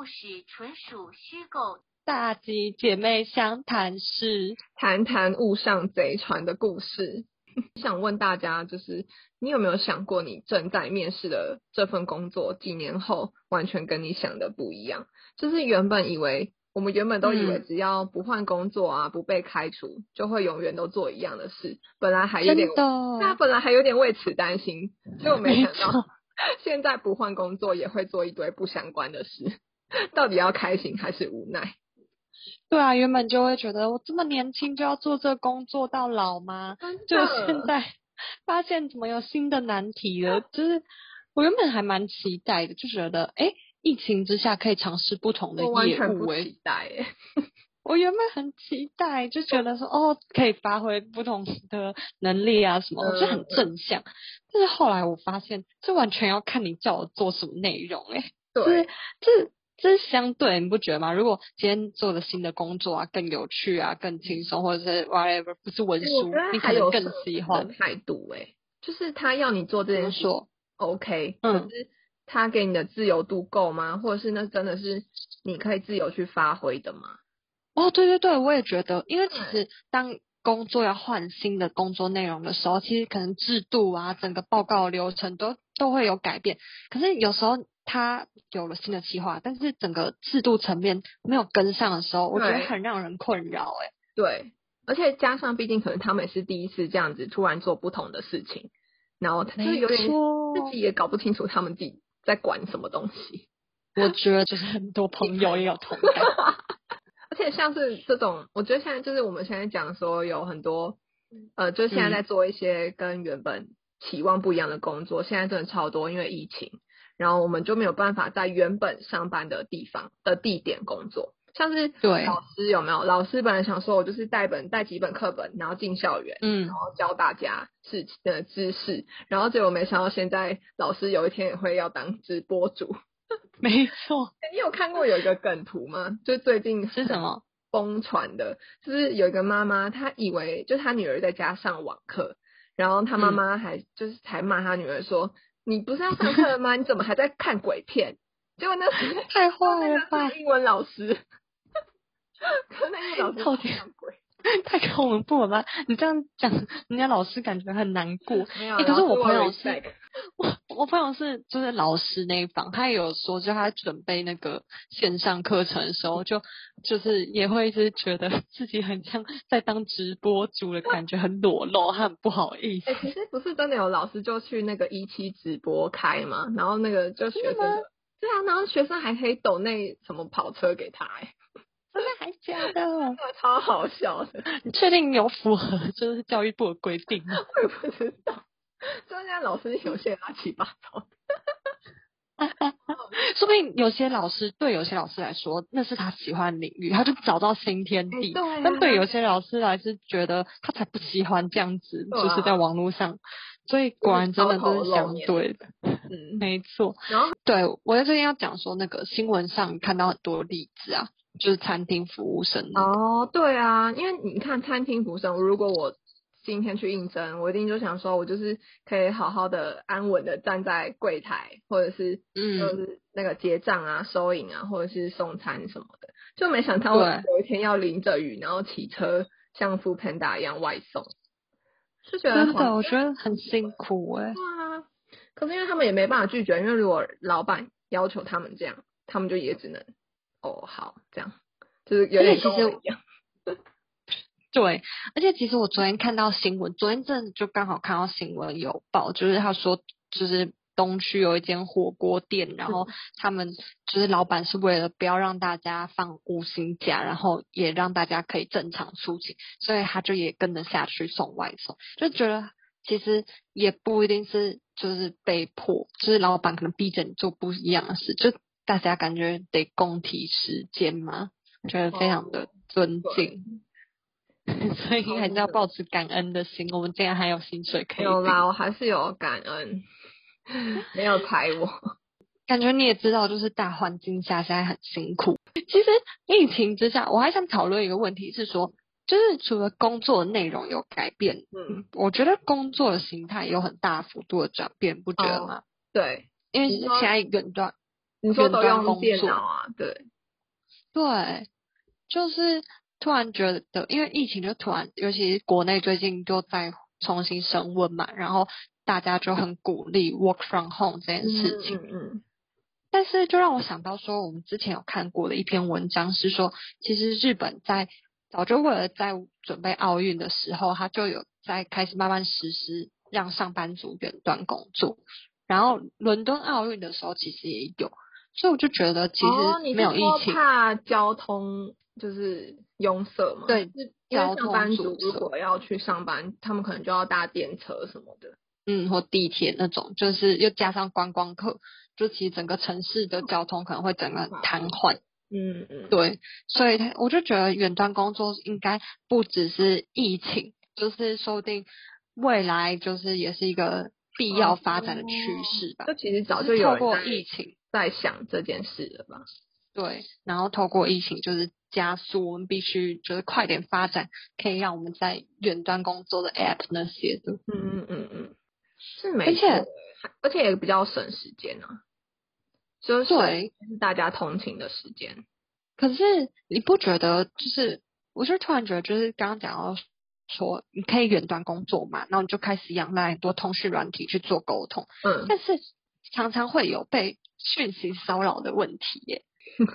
故事纯属虚构。大吉姐妹相谈室，谈谈误上贼船的故事。想问大家，就是你有没有想过，你正在面试的这份工作，几年后完全跟你想的不一样？就是原本以为，我们原本都以为，只要不换工作啊，不被开除，就会永远都做一样的事。本来还有点，那本来还有点为此担心，结果没想到，现在不换工作也会做一堆不相关的事。到底要开心还是无奈？对啊，原本就会觉得我这么年轻就要做这工作到老吗？就现在 发现怎么有新的难题了，就是我原本还蛮期待的，就觉得哎，疫情之下可以尝试不同的业务，我期待哎，我原本很期待，就觉得说哦，可以发挥不同的能力啊什么，我就很正向。但是后来我发现，这完全要看你叫我做什么内容哎，对，这。这是相对，你不觉得吗？如果今天做的新的工作啊，更有趣啊，更轻松，或者是 whatever，不是文书，你可能更喜欢态度。哎，就是他要你做这件事，OK，嗯，可是他给你的自由度够吗？或者是那真的是你可以自由去发挥的吗？哦，对对对，我也觉得，因为其实当工作要换新的工作内容的时候，其实可能制度啊，整个报告流程都都会有改变。可是有时候。他有了新的计划，但是整个制度层面没有跟上的时候，我觉得很让人困扰。哎，对，而且加上毕竟可能他们也是第一次这样子突然做不同的事情，然后他就有点自己也搞不清楚他们自己在管什么东西。我觉得就是很多朋友也有同感，而且像是这种，我觉得现在就是我们现在讲说有很多，呃，就现在在做一些跟原本期望不一样的工作，现在真的超多，因为疫情。然后我们就没有办法在原本上班的地方的地点工作，像是对老师有没有？老师本来想说我就是带本带几本课本，然后进校园，嗯，然后教大家事情的知识，然后结果没想到现在老师有一天也会要当直播主。没错，你有看过有一个梗图吗？就最近是什么疯传的？就是有一个妈妈，她以为就她女儿在家上网课，然后她妈妈还就是才骂她女儿说。你不是要上课了吗？你怎么还在看鬼片？结果那太坏了 吧！英文老师，可能英文老师好像鬼，太恐怖了吧？你这样讲，人家老师感觉很难过。没有，可是我朋友是。我我朋友是就是老师那一方，他也有说，就他准备那个线上课程的时候，就就是也会一直觉得 自己很像在当直播主的感觉，很裸露，他很不好意思。哎，其实不是真的有老师就去那个一期直播开嘛，然后那个就学生，对啊，然后学生还可以抖那什么跑车给他，哎，真的还假的？超好笑的。你确定有符合就是教育部的规定吗？我也不知道。专家老师有些乱七八糟，说不定有些老师对有些老师来说那是他喜欢领域，他就找到新天地。但对有些老师来是觉得他才不喜欢这样子，就是在网络上。所以果然真的都是相对的，嗯，没错。然后对我在这边要讲说那个新闻上看到很多例子啊，就是餐厅服务生。哦，对啊，因为你看餐厅服务生，如果我。今天去应征，我一定就想说，我就是可以好好的、安稳的站在柜台，或者是嗯就是那个结账啊、收银啊，或者是送餐什么的。就没想到我有一天要淋着雨，然后骑车像副 panda 一样外送，是觉得真的，我觉得很辛苦哎。对啊，可是因为他们也没办法拒绝，因为如果老板要求他们这样，他们就也只能哦好这样，就是有点跟我一样。对，而且其实我昨天看到新闻，昨天真的就刚好看到新闻有报，就是他说，就是东区有一间火锅店，然后他们就是老板是为了不要让大家放五星假，然后也让大家可以正常出勤，所以他就也跟着下去送外送，就觉得其实也不一定是就是被迫，就是老板可能逼着你做不一样的事，就大家感觉得共体时间嘛，觉得非常的尊敬。所以还是要保持感恩的心。我们竟然还有薪水可以。有啦，我还是有感恩，没有踩我。感觉你也知道，就是大环境下现在很辛苦。其实疫情之下，我还想讨论一个问题，是说，就是除了工作内容有改变，嗯，我觉得工作的形态有很大幅度的转变，不觉得吗？对，因为你说现在远端你说都用电脑啊？对，对，就是突然觉得，因为疫情就突然，尤其是国内最近就在重新升温嘛，然后大家就很鼓励 work from home 这件事情。嗯嗯但是就让我想到说，我们之前有看过的一篇文章是说，其实日本在早就为了在准备奥运的时候，他就有在开始慢慢实施让上班族远端工作。然后伦敦奥运的时候其实也有，所以我就觉得其实没有疫情，怕交通就是拥塞嘛？对是因为交通上班族如果要去上班，他们可能就要搭电车什么的。嗯，或地铁那种，就是又加上观光客，就其实整个城市的交通可能会整个瘫痪。嗯嗯，对，所以他我就觉得远端工作应该不只是疫情，就是说不定未来就是也是一个必要发展的趋势吧。就其实早就就是有透过疫情，在想这件事了吧？对，然后透过疫情就是加速，我们必须就是快点发展，可以让我们在远端工作的 app 那些的。嗯嗯嗯嗯，是没而且错而且也比较省时间啊，就是大家通勤的时间。可是你不觉得就是，我就突然觉得，就是刚刚讲到说，你可以远端工作嘛，然后你就开始仰赖很多通讯软体去做沟通，嗯，但是常常会有被讯息骚扰的问题耶。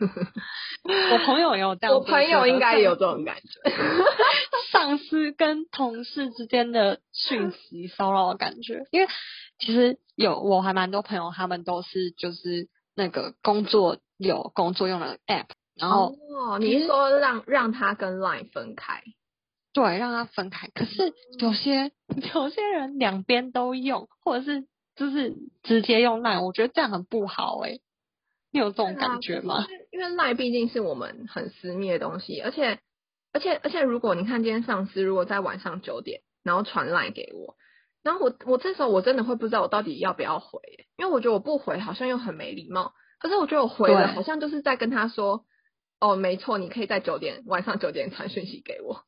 我朋友也有这样，我朋友应该也有这种感觉。上司跟同事之间的讯息骚扰的感觉，因为其实有我还蛮多朋友，他们都是就是那个工作有工作用的 app，然后哦，你是说让让他跟 Line 分开？对，让他分开。可是有些 有些人两边都用，或者是就是直接用赖，我觉得这样很不好诶、你有这种感觉吗？因为 Line 毕竟是我们很私密的东西，而且而且而且，如果你看今天上司如果在晚上九点，然后传 Line 给我，然后我我这时候我真的会不知道我到底要不要回，因为我觉得我不回好像又很没礼貌，可是我觉得我回了好像就是在跟他说，哦，没错，你可以在九点晚上九点传讯息给我。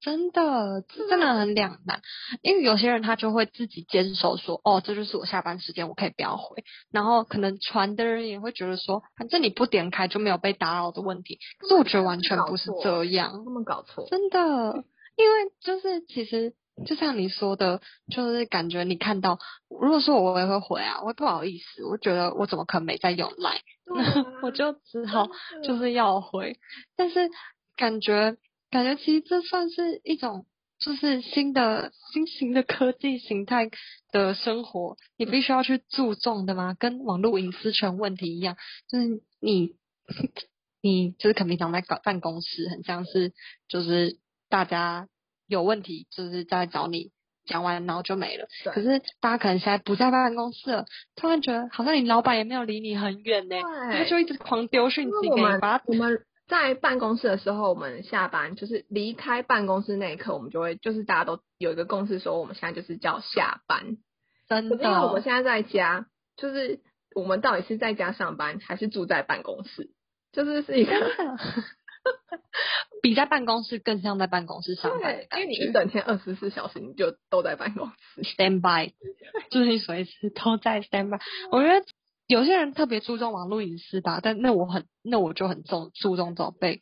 真的，这真的很两难，因为有些人他就会自己坚守说，哦，这就是我下班时间，我可以不要回。然后可能传的人也会觉得说，反正你不点开就没有被打扰的问题。可是我觉得完全不是这样，他们搞错，真的，因为就是其实就像你说的，就是感觉你看到，如果说我也会回啊，我会不好意思，我觉得我怎么可能没在用啊 我就只好就是要回，但是感觉感觉其实这算是一种就是新的新型的科技形态的生活，你必须要去注重的吗？跟网络隐私权问题一样，就是你你就是可能平常在搞办公室，很像是就是大家有问题就是在找你。讲完然后就没了，对可是大家可能现在不在办公室了，突然觉得好像你老板也没有离你很远呢，他对就一直狂丢讯息给你，把它我们在办公室的时候，我们下班就是离开办公室那一刻，我们就会就是大家都有一个共识，说我们现在就是叫下班。真可是因为我们的现在在家，就是我们到底是在家上班还是住在办公室，就是是一个 比在办公室更像在办公室上班对，因感为你一。整天二十四小时你就都在办公室。stand by，就是你随时都在 stand by。我觉得有些人特别注重网络隐私吧，但那我很那我就很重注重这种被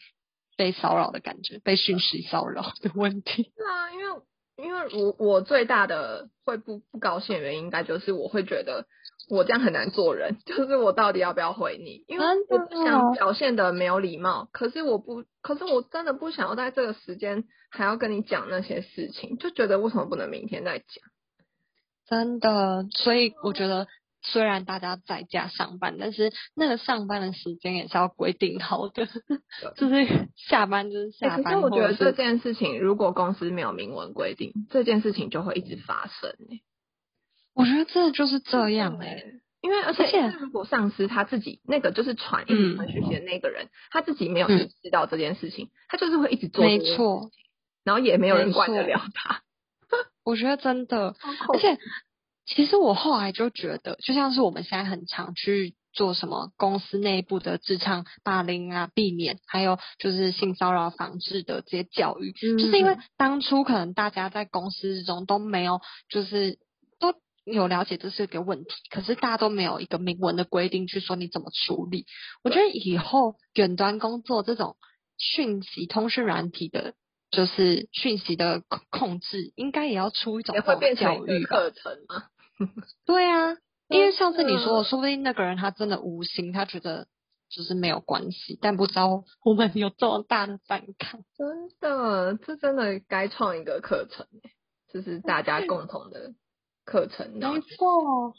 被骚扰的感觉，被讯息骚扰的问题。是啊，因为因为我我最大的会不不高兴的原因，应该就是我会觉得我这样很难做人，就是我到底要不要回你？因为我不想表现的没有礼貌，可是我不，可是我真的不想要在这个时间还要跟你讲那些事情，就觉得为什么不能明天再讲？真的，所以我觉得虽然大家在家上班，但是那个上班的时间也是要规定好的，就是下班就是欸可下班，是我觉得这件事情，如果公司没有明文规定，这件事情就会一直发生、欸。我觉得这就是这样哎、对因为而且如果上司他自己那个就是传一直传讯息的那个人，他自己没有嗯意识到这件事情，他就是会一直做没错，然后也没有人管得了他。我觉得真的，而而且其实我后来就觉得，就像是我们现在很常去做什么公司内部的职场霸凌啊，避免还有就是性骚扰防治的这些教育，就是因为嗯当初可能大家在公司之中都没有，就是都有了解这是个问题，可是大家都没有一个明文的规定去说你怎么处理。我觉得以后远端工作这种讯息通讯软体的，就是讯息的控控制，应该也要出一种也会变成教育吧。一个课程嘛。对啊，因为上次你说，说不定那个人他真的无心，他觉得就是没有关系，但不知道我们有这么大的反抗。真的，这真的该创一个课程欸，就是大家共同的课程。没错，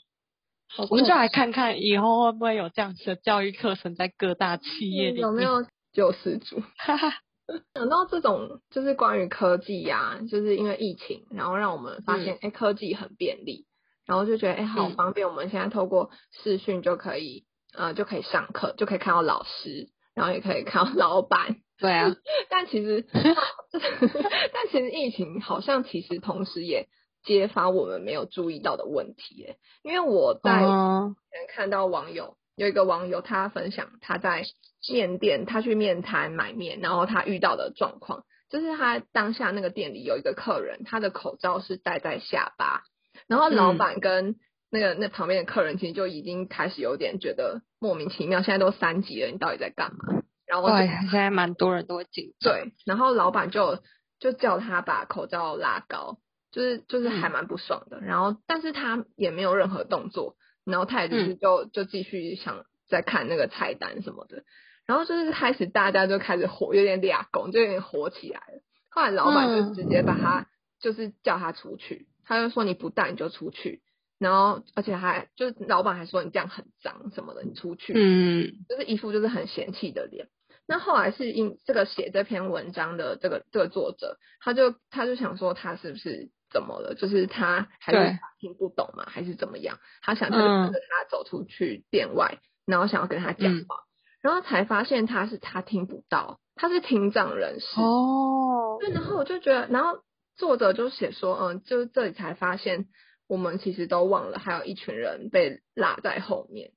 我们就来看看以后会不会有这样子的教育课程在各大企业里面。有没有救世主？哈哈，想到这种就是关于科技呀、就是因为疫情，然后让我们发现，哎、科技很便利，然后就觉得，哎、好嗯方便。我们现在透过视讯就可以，呃，就可以上课，就可以看到老师，然后也可以看到老板。对啊，但其实，但其实疫情好像其实同时也揭发我们没有注意到的问题，哎，因为我在嗯看到网友有一个网友他分享他在面店，他去面摊买面，然后他遇到的状况，就是他当下那个店里有一个客人，他的口罩是戴在下巴，然后老嗯板跟那个那旁边的客人其实就已经开始有点觉得莫名其妙，现在都三级了，你到底在干嘛？然后就对，现在蛮多人都会紧张。对，然后老板就就叫他把口罩拉高，就是就是还嗯蛮不爽的。然后但是他也没有任何动作，然后他也就是嗯就、就继续想再看那个菜单什么的。然后就是开始大家就开始火，有点俩拱，就有点火起来了。后来老板就嗯直接把他、就是叫他出去，他就说你不戴你就出去。然后，而且还就是老板还说你这样很脏什么的，你出去。嗯，就是一副就是很嫌弃的脸。那后来是因这个写这篇文章的这个这个作者，他就他就想说他是不是怎么了？就是他还是对听不懂嘛，还是怎么样？他想就是嗯跟着他走出去店外，然后想要跟他讲嗯话，然后才发现他是他听不到，他是听障人士。哦，对，然后我就觉得，然后作者就写说，嗯，就这里才发现，我们其实都忘了，还有一群人被落在后面。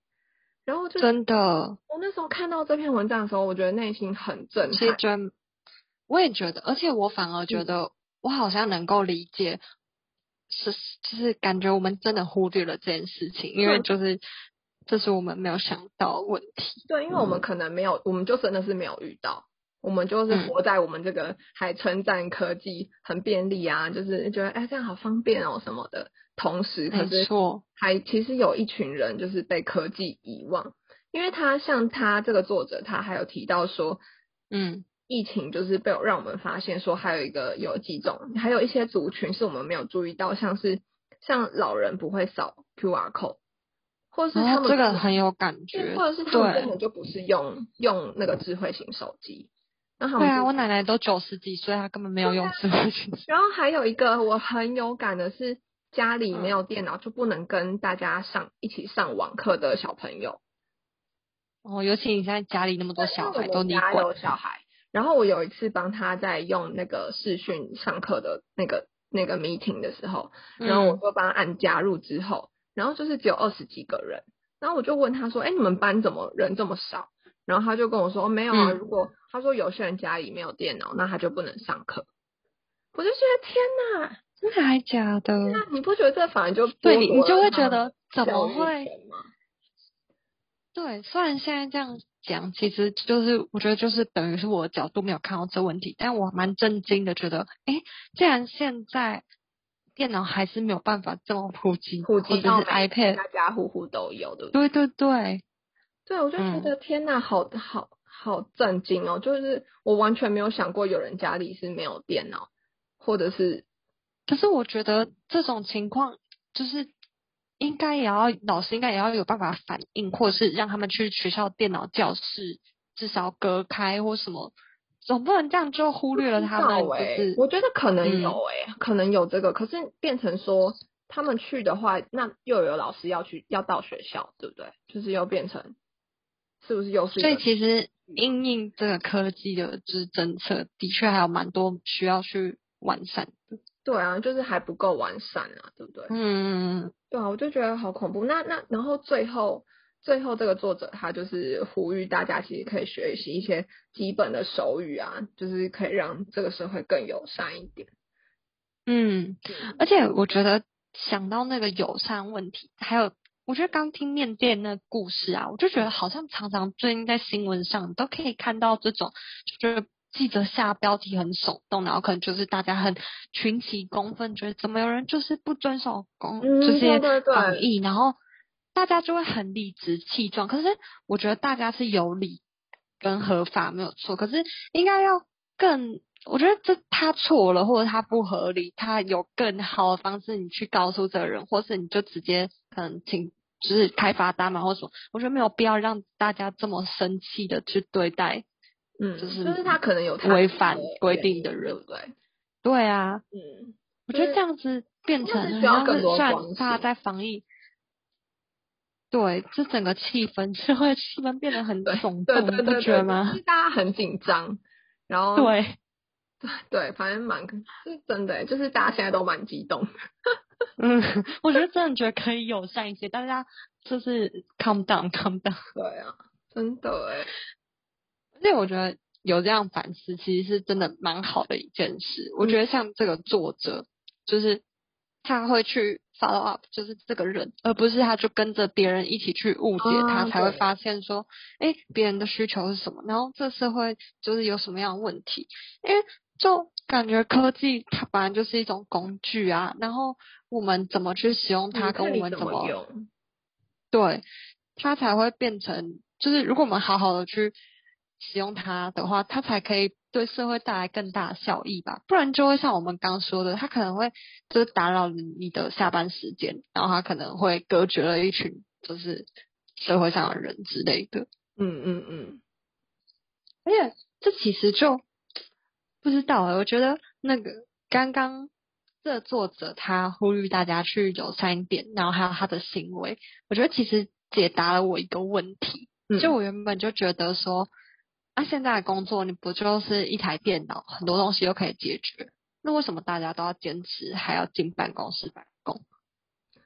然后就真的，我那时候看到这篇文章的时候，我觉得内心很震撼。其实真，我也觉得，而且我反而觉得，我好像能够理解，是就是感觉我们真的忽略了这件事情，因为就是这是我们没有想到问题。对，因为我们可能没有，我们就真的是没有遇到，我们就是嗯。活在我们这个还称赞科技很便利啊，就是觉得哎这样好方便哦什么的。同时，可没是错，还其实有一群人就是被科技遗忘，因为他像他这个作者，他还有提到说，嗯，疫情就是被让我们发现说，还有一个有几种，还有一些族群是我们没有注意到，像是像老人不会扫 QR code，或是他们这个很有感觉，或者是他们根本就不是用用那个智慧型手机，对啊，我奶奶都九十几岁，她根本没有用智慧型手然后还有一个我很有感的是，家里没嗯。有电脑就不能跟大家上一起上网课的小朋友。哦，尤其你现在家里那么多小孩都你管，有小孩，然后我有一次帮他在用那个视讯上课的那个那个 meeting 的时候，然后我嗯。就帮他按加入之后，然后就是只有二十几个人，然后我就问他说：“哎，你们班怎么人这么少？”然后他就跟我说：“哦、没有啊，嗯。如果他说有些人家里没有电脑，那他就不能上课。”我就觉得天哪，真的还假的？那你不觉得这反而就对你，你就会觉得怎么会？对，虽然现在这样讲，其实就是我觉得就是等于是我的角度没有看到这问题，但我蛮震惊的，觉得诶，既然现在电脑还是没有办法这么普及，普及到 iPad，家家户户都有，对不对？对对对，对，我就觉嗯得天呐，好好好震惊哦！就是我完全没有想过有人家里是没有电脑，或者是可是我觉得这种情况就是应该也要老师应该也要有办法反应，或者是让他们去学校电脑教室至少隔开或什么，总不能这样就忽略了他们，我觉得可能嗯有诶、可能有这个，可是变成说他们去的话，那又有老师要去要到学校，对不对？就是又变成是不是又是所以其实因应这个科技的就是政策，的确还有蛮多需要去完善的。对啊，就是还不够完善啊，对不对？嗯，对啊，我就觉得好恐怖。那那然后最后最后这个作者他就是呼吁大家其实可以学习一些基本的手语啊，就是可以让这个社会更友善一点。嗯，而且我觉得想到那个友善问题，还有我觉得刚听面店那故事啊，我就觉得好像常常最近在新闻上都可以看到这种，就是记者下标题很手动，然后可能就是大家很群起公愤，觉得怎么有人就是不遵守公嗯这些防疫，然后大家就会很理直气壮。可是我觉得大家是有理跟合法没有错，可是应该要更。我觉得这他错了，或者他不合理，他有更好的方式，你去告诉这个人，或是你就直接可能请就是开罚单嘛，或者什么。我觉得没有必要让大家这么生气的去对待嗯，就是就是他可能有他违反规定的人对不对？对啊，嗯，我觉得这样子变成需要更多像是虽然关系大家在防疫，对，这整个气氛社会气氛变得很对耸动，你不觉得吗就？是大家很紧张，然后对，对，反正蛮是真的欸，就是大家现在都蛮激动的。嗯，我觉得真的觉得可以友善一些，大家就是 calm down calm down。对啊，真的哎，而且我觉得有这样反思，其实是真的蛮好的一件事。我觉得像这个作者，就是他会去 follow up，就是这个人，而不是他就跟着别人一起去误解他，啊才会发现说，哎，别人的需求是什么，然后这社会就是有什么样的问题。因为就感觉科技它本来就是一种工具啊，然后我们怎么去使用它，嗯跟我们怎么用。对，它才会变成，就是如果我们好好的去使用它的话，它才可以对社会带来更大的效益吧。不然就会像我们刚说的，它可能会就是打扰了你的下班时间，然后它可能会隔绝了一群就是社会上的人之类的。嗯嗯嗯，而且这其实就不知道欸，我觉得那个刚刚这作者他呼吁大家去友善一点，然后还有他的行为，我觉得其实解答了我一个问题。嗯就我原本就觉得说，啊，现在的工作你不就是一台电脑，很多东西都可以解决，那为什么大家都要坚持还要进办公室办公？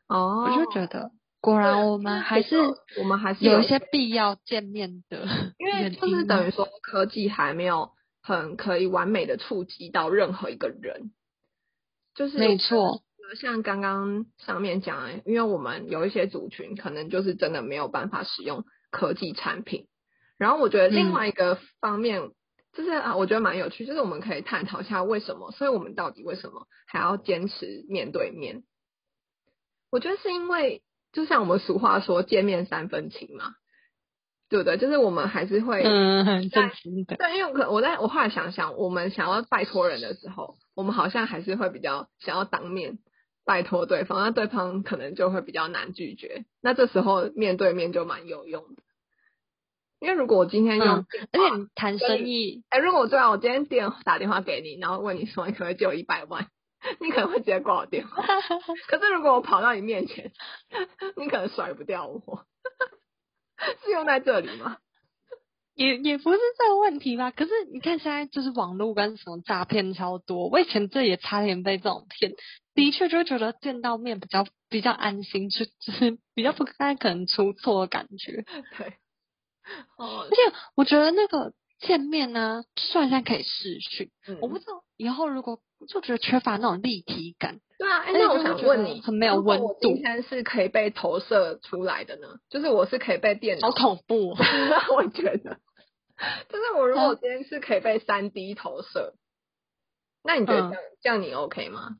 哦，我就觉得果然我们还是我们还是有一些必要见面的因为原就是等于说科技还没有很可以完美的触及到任何一个人，就是没错，像刚刚上面讲的，因为我们有一些族群可能就是真的没有办法使用科技产品，然后我觉得另嗯外一个方面。就是啊，我觉得蛮有趣，就是我们可以探讨一下为什么，所以我们到底为什么还要坚持面对面？我觉得是因为，就像我们俗话说“见面三分情”嘛，对不对？就是我们还是会，嗯，很在正经的。对，因为可我在我后来想想，我们想要拜托人的时候，我们好像还是会比较想要当面拜托对方，那对方可能就会比较难拒绝。那这时候面对面就蛮有用的，因为如果我今天用嗯，而且你谈生意，哎、如果对啊，我今天电打电话给你，然后问你说你可不可以借我一百万，你可能会直接挂我电话。可是如果我跑到你面前，你可能甩不掉我，是用在这里吗？也也不是这个问题吧。可是你看现在就是网络跟什么诈骗超多，我以前这也差点被这种骗，的确就会觉得见到面比较比较安心，就就是比较不太可能出错的感觉。对，哦而，且我觉得那个见面呢，虽然现在可以视讯，嗯我不知道以后如果就觉得缺乏那种立体感。对啊，哎、那我想问你，很没有温度今天是可以被投射出来的呢？就是我是可以被电脑好，恐怖、哦！我觉得，就是我如果嗯今天是可以被三 D 投射，那你觉得嗯这样、这样你 OK 吗？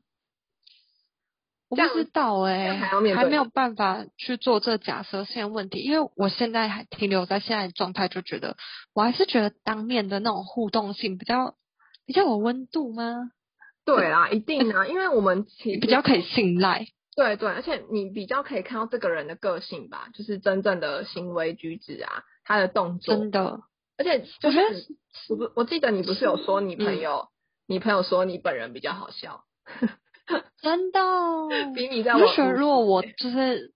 我不知道哎、样还没有办法去做这假设性问题，因为我现在还停留在现在的状态，就觉得我还是觉得当面的那种互动性比较比较有温度吗？对啦，一定啊，因为我们其实比较可以信赖。对对，而且你比较可以看到这个人的个性吧，就是真正的行为举止啊，他的动作，真的，而且就是我不我记得你不是有说你朋友，你朋友说你本人比较好笑，真的，比你在我就觉得如果我就是。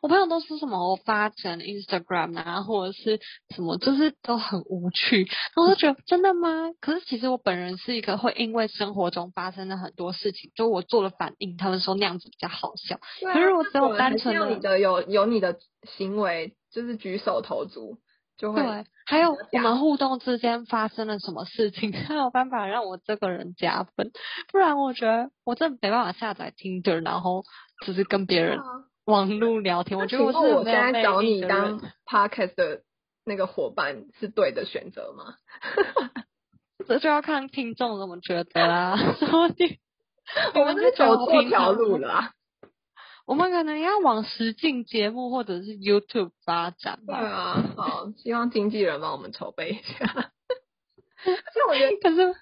我朋友都是什么我发成 Instagram 啊，或者是什么，就是都很无趣。然后我就觉得真的吗？可是其实我本人是一个会因为生活中发生的很多事情，就我做了反应，他们说那样子比较好笑。对啊可是如果只有单纯的你的有有你的行为，就是举手投足，就会对，还有我们互动之间发生了什么事情，才有办法让我这个人加分，不然我觉得我真的没办法下载 Tinder，然后只是跟别人啊网络聊天。我觉得我是我现在找你当人 podcast 的那个伙伴是对的选择吗？这就要看听众怎么觉得啦。我们是走错我平常条路了啊。我们可能要往实境节目或者是 YouTube 发展对吧。啊，好，希望经纪人帮我们筹备一下。而且我觉得，可是，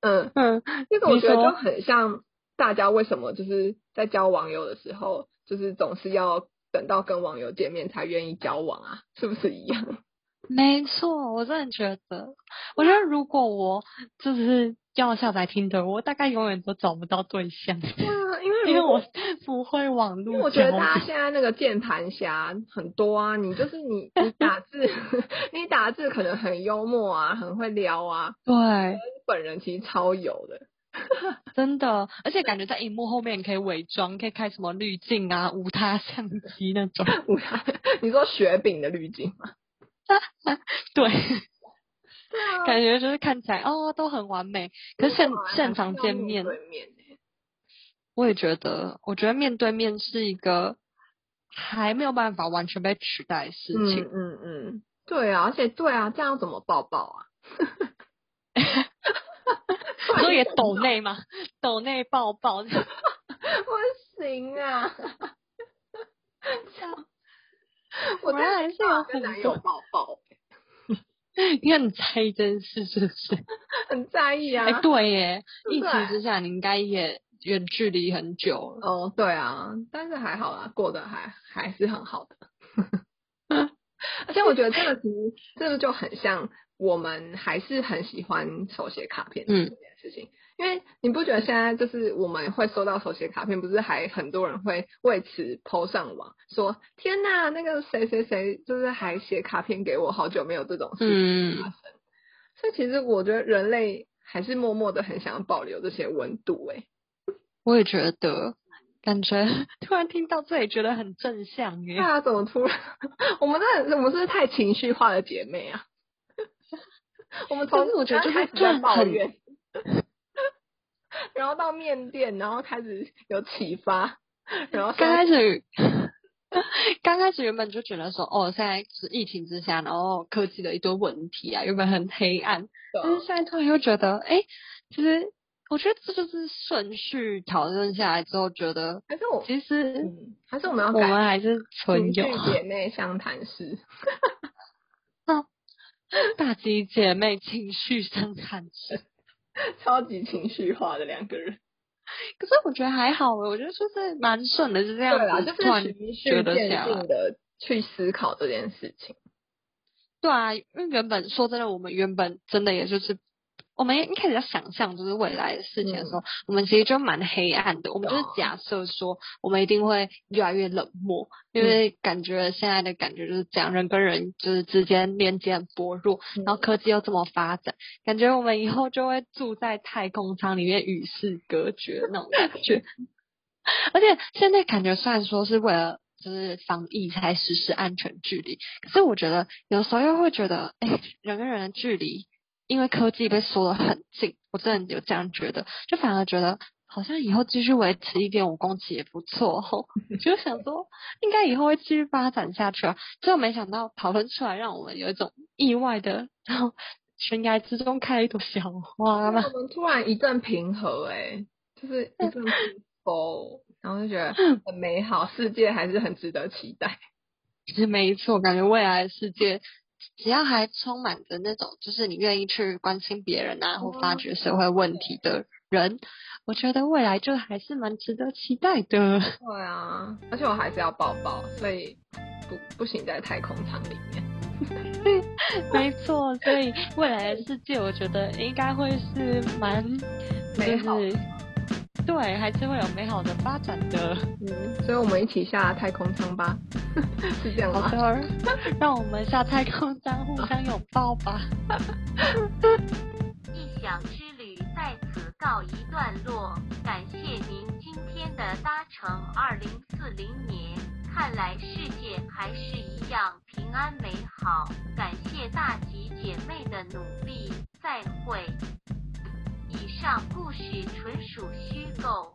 嗯，嗯，这个我觉得就很像大家为什么就是在交网友的时候，就是总是要等到跟网友见面才愿意交往啊，是不是一样？没错，我真的觉得，我觉得如果我就是要下载听的，我大概永远都找不到对象，对啊，因为因为我不会网络我觉得交大家现在那个键盘侠很多啊，你就是你 你打字，你打字可能很幽默啊，很会撩啊，对，本人其实超有的。真的，而且感觉在荧幕后面你可以伪装，可以开什么滤镜啊、无他相机那种，你说雪饼的滤镜吗？对，感觉就是看起来哦都很完美，可是现现场见面，对面欸。我也觉得，我觉得面对面是一个还没有办法完全被取代的事情。嗯嗯嗯，对啊，而且对啊，这样怎么抱抱啊？所以抖内嘛，抖内抱抱，不行啊！我当然还是有很跟男友多，抱抱，你很在意这件事是不是？很在意啊。哎、对耶，疫情之下你应该也远距离很久了。哦，对啊，但是还好啦，过得还还是很好的。而且我觉得这个其实这个就很像我们还是很喜欢手写卡片这嗯件事情，因为你不觉得现在就是我们会收到手写卡片，不是还很多人会为此 PO 上网，说天呐，那个谁谁谁就是还写卡片给我，好久没有这种事情发嗯，生。所以其实我觉得人类还是默默的很想要保留这些温度、欸，我也觉得，感觉 突然听到这里觉得很正向耶。对啊，怎么突然？我们真的是，我们是不是太情绪化的姐妹啊？我们从我觉得就是就抱怨，然后到面店，然后开始有启发，然后刚开始始，刚开始原本就觉得说，哦，现在是疫情之下，然后科技的一堆问题啊，原本很黑暗，但是现在突然又觉得，哎，其实我觉得这就是顺序讨论下来之后，觉得还是我，其实嗯，还是我们要我们改还是纯友姐妹相谈室，大吉姐妹情绪相谈室。超级情绪化的两个人。可是我觉得还好，我觉得就是蛮顺的，是这样子，就是循序渐进。的去思考这件事情。对啊，因为原本说真的，我们原本真的也就是，我们一开始在想象就是未来的事情的时候，我们其实就蛮黑暗的。我们就是假设说，我们一定会越来越冷漠，因为感觉现在的感觉就是这样，人跟人就是之间连接很薄弱，然后科技又这么发展，感觉我们以后就会住在太空舱里面与世隔绝那种感觉。而且现在感觉虽然说是为了就是防疫才实施安全距离，可是我觉得有时候又会觉得，哎、人跟人的距离因为科技被缩得很近，我真的有这样觉得，就反而觉得好像以后继续维持一点五公尺也不错吼，就想说应该以后会继续发展下去啊，结果没想到讨论出来，让我们有一种意外的，然后悬崖之中开了一朵小花嘛。我们突然一阵平和、欸，就是一阵平风，然后就觉得很美好，世界还是很值得期待。其实没错，感觉未来的世界，只要还充满着那种就是你愿意去关心别人啊，或发掘社会问题的人，我觉得未来就还是蛮值得期待的。对啊，而且我还是要抱抱，所以不不行在太空舱里面。没错，所以未来的世界，我觉得应该会是蛮美好就是对，还是会有美好的发展的。嗯，所以我们一起下太空舱吧，是这样吗？好的，让我们下太空舱互相拥抱吧。异想之旅在此告一段落，感谢您今天的搭乘二零四零年看来世界还是一样平安美好。感谢大吉姐妹的努力，再会。以上故事纯属虚构。